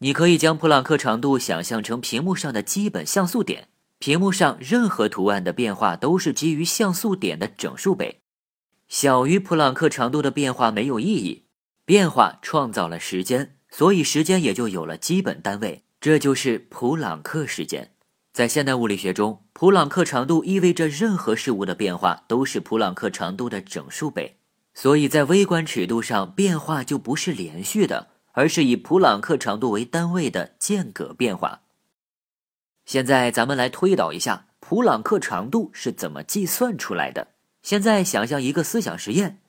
你可以将普朗克长度想象成屏幕上的基本像素点，屏幕上任何图案的变化都是基于像素点的整数倍。小于普朗克长度的变化没有意义，变化创造了时间，所以时间也就有了基本单位，这就是普朗克时间。在现代物理学中，普朗克长度意味着任何事物的变化都是普朗克长度的整数倍，所以在微观尺度上，变化就不是连续的。而是以普朗克长度为单位的间隔变化。现在咱们来推导一下普朗克长度是怎么计算出来的。现在想象一个思想实验，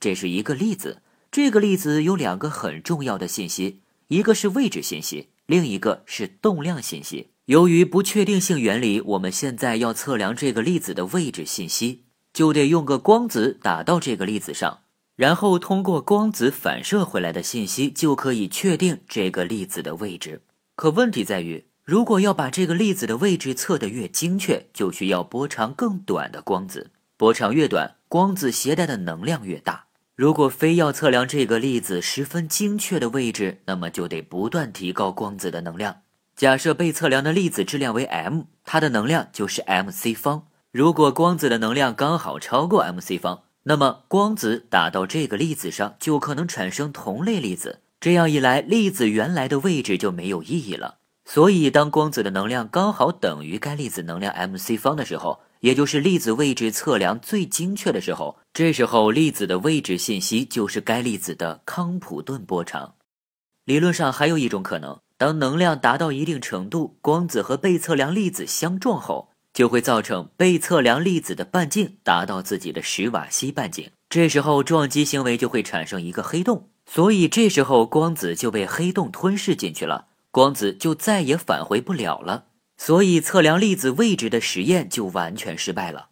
这是一个粒子，这个粒子有两个很重要的信息，一个是位置信息，另一个是动量信息。由于不确定性原理，我们现在要测量这个粒子的位置信息，就得用个光子打到这个粒子上。然后通过光子反射回来的信息，就可以确定这个粒子的位置。可问题在于，如果要把这个粒子的位置测得越精确，就需要波长更短的光子。波长越短，光子携带的能量越大。如果非要测量这个粒子十分精确的位置，那么就得不断提高光子的能量。假设被测量的粒子质量为 m，它的能量就是 m c 方。如果光子的能量刚好超过 m c 方。那么光子打到这个粒子上，就可能产生同类粒子。这样一来，粒子原来的位置就没有意义了。所以，当光子的能量刚好等于该粒子能量 m c 方的时候，也就是粒子位置测量最精确的时候，这时候粒子的位置信息就是该粒子的康普顿波长。理论上还有一种可能，当能量达到一定程度，光子和被测量粒子相撞后。就会造成被测量粒子的半径达到自己的史瓦西半径，这时候撞击行为就会产生一个黑洞，所以这时候光子就被黑洞吞噬进去了，光子就再也返回不了了，所以测量粒子位置的实验就完全失败了。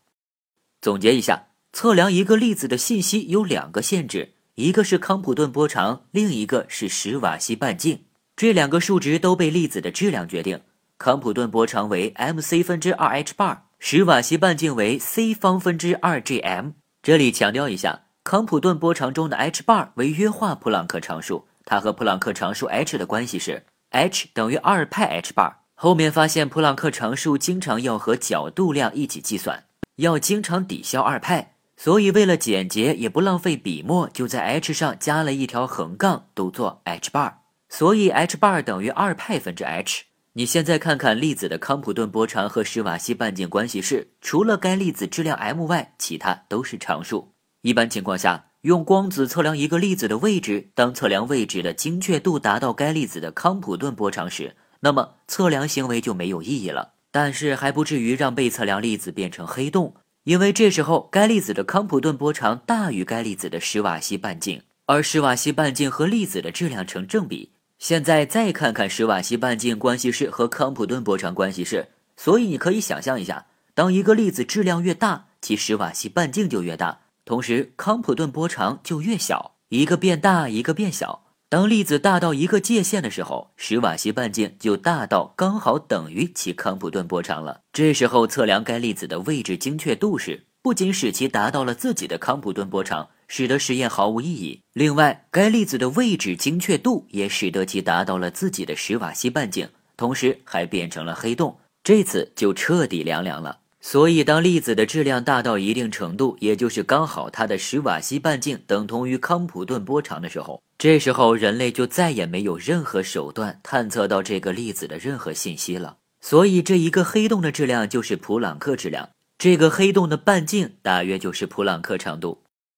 总结一下，测量一个粒子的信息有两个限制，一个是康普顿波长，另一个是史瓦西半径，这两个数值都被粒子的质量决定。康普顿波长为 m c 分之二 h bar，史瓦西半径为 c 方分之二 g m。这里强调一下，康普顿波长中的 h bar 为约化普朗克常数，它和普朗克常数 h 的关系是 h 等于二派 h bar。后面发现普朗克常数经常要和角度量一起计算，要经常抵消二派，所以为了简洁也不浪费笔墨，就在 h 上加了一条横杠，读作 h bar。所以 h bar 等于二派分之 h。你现在看看粒子的康普顿波长和史瓦西半径关系式，除了该粒子质量 m 外，其他都是常数。一般情况下，用光子测量一个粒子的位置，当测量位置的精确度达到该粒子的康普顿波长时，那么测量行为就没有意义了。但是还不至于让被测量粒子变成黑洞，因为这时候该粒子的康普顿波长大于该粒子的史瓦西半径，而史瓦西半径和粒子的质量成正比。现在再看看史瓦西半径关系式和康普顿波长关系式，所以你可以想象一下，当一个粒子质量越大，其史瓦西半径就越大，同时康普顿波长就越小，一个变大，一个变小。当粒子大到一个界限的时候，史瓦西半径就大到刚好等于其康普顿波长了。这时候测量该粒子的位置精确度时，不仅使其达到了自己的康普顿波长。使得实验毫无意义。另外，该粒子的位置精确度也使得其达到了自己的史瓦西半径，同时还变成了黑洞。这次就彻底凉凉了。所以，当粒子的质量大到一定程度，也就是刚好它的史瓦西半径等同于康普顿波长的时候，这时候人类就再也没有任何手段探测到这个粒子的任何信息了。所以，这一个黑洞的质量就是普朗克质量，这个黑洞的半径大约就是普朗克长度。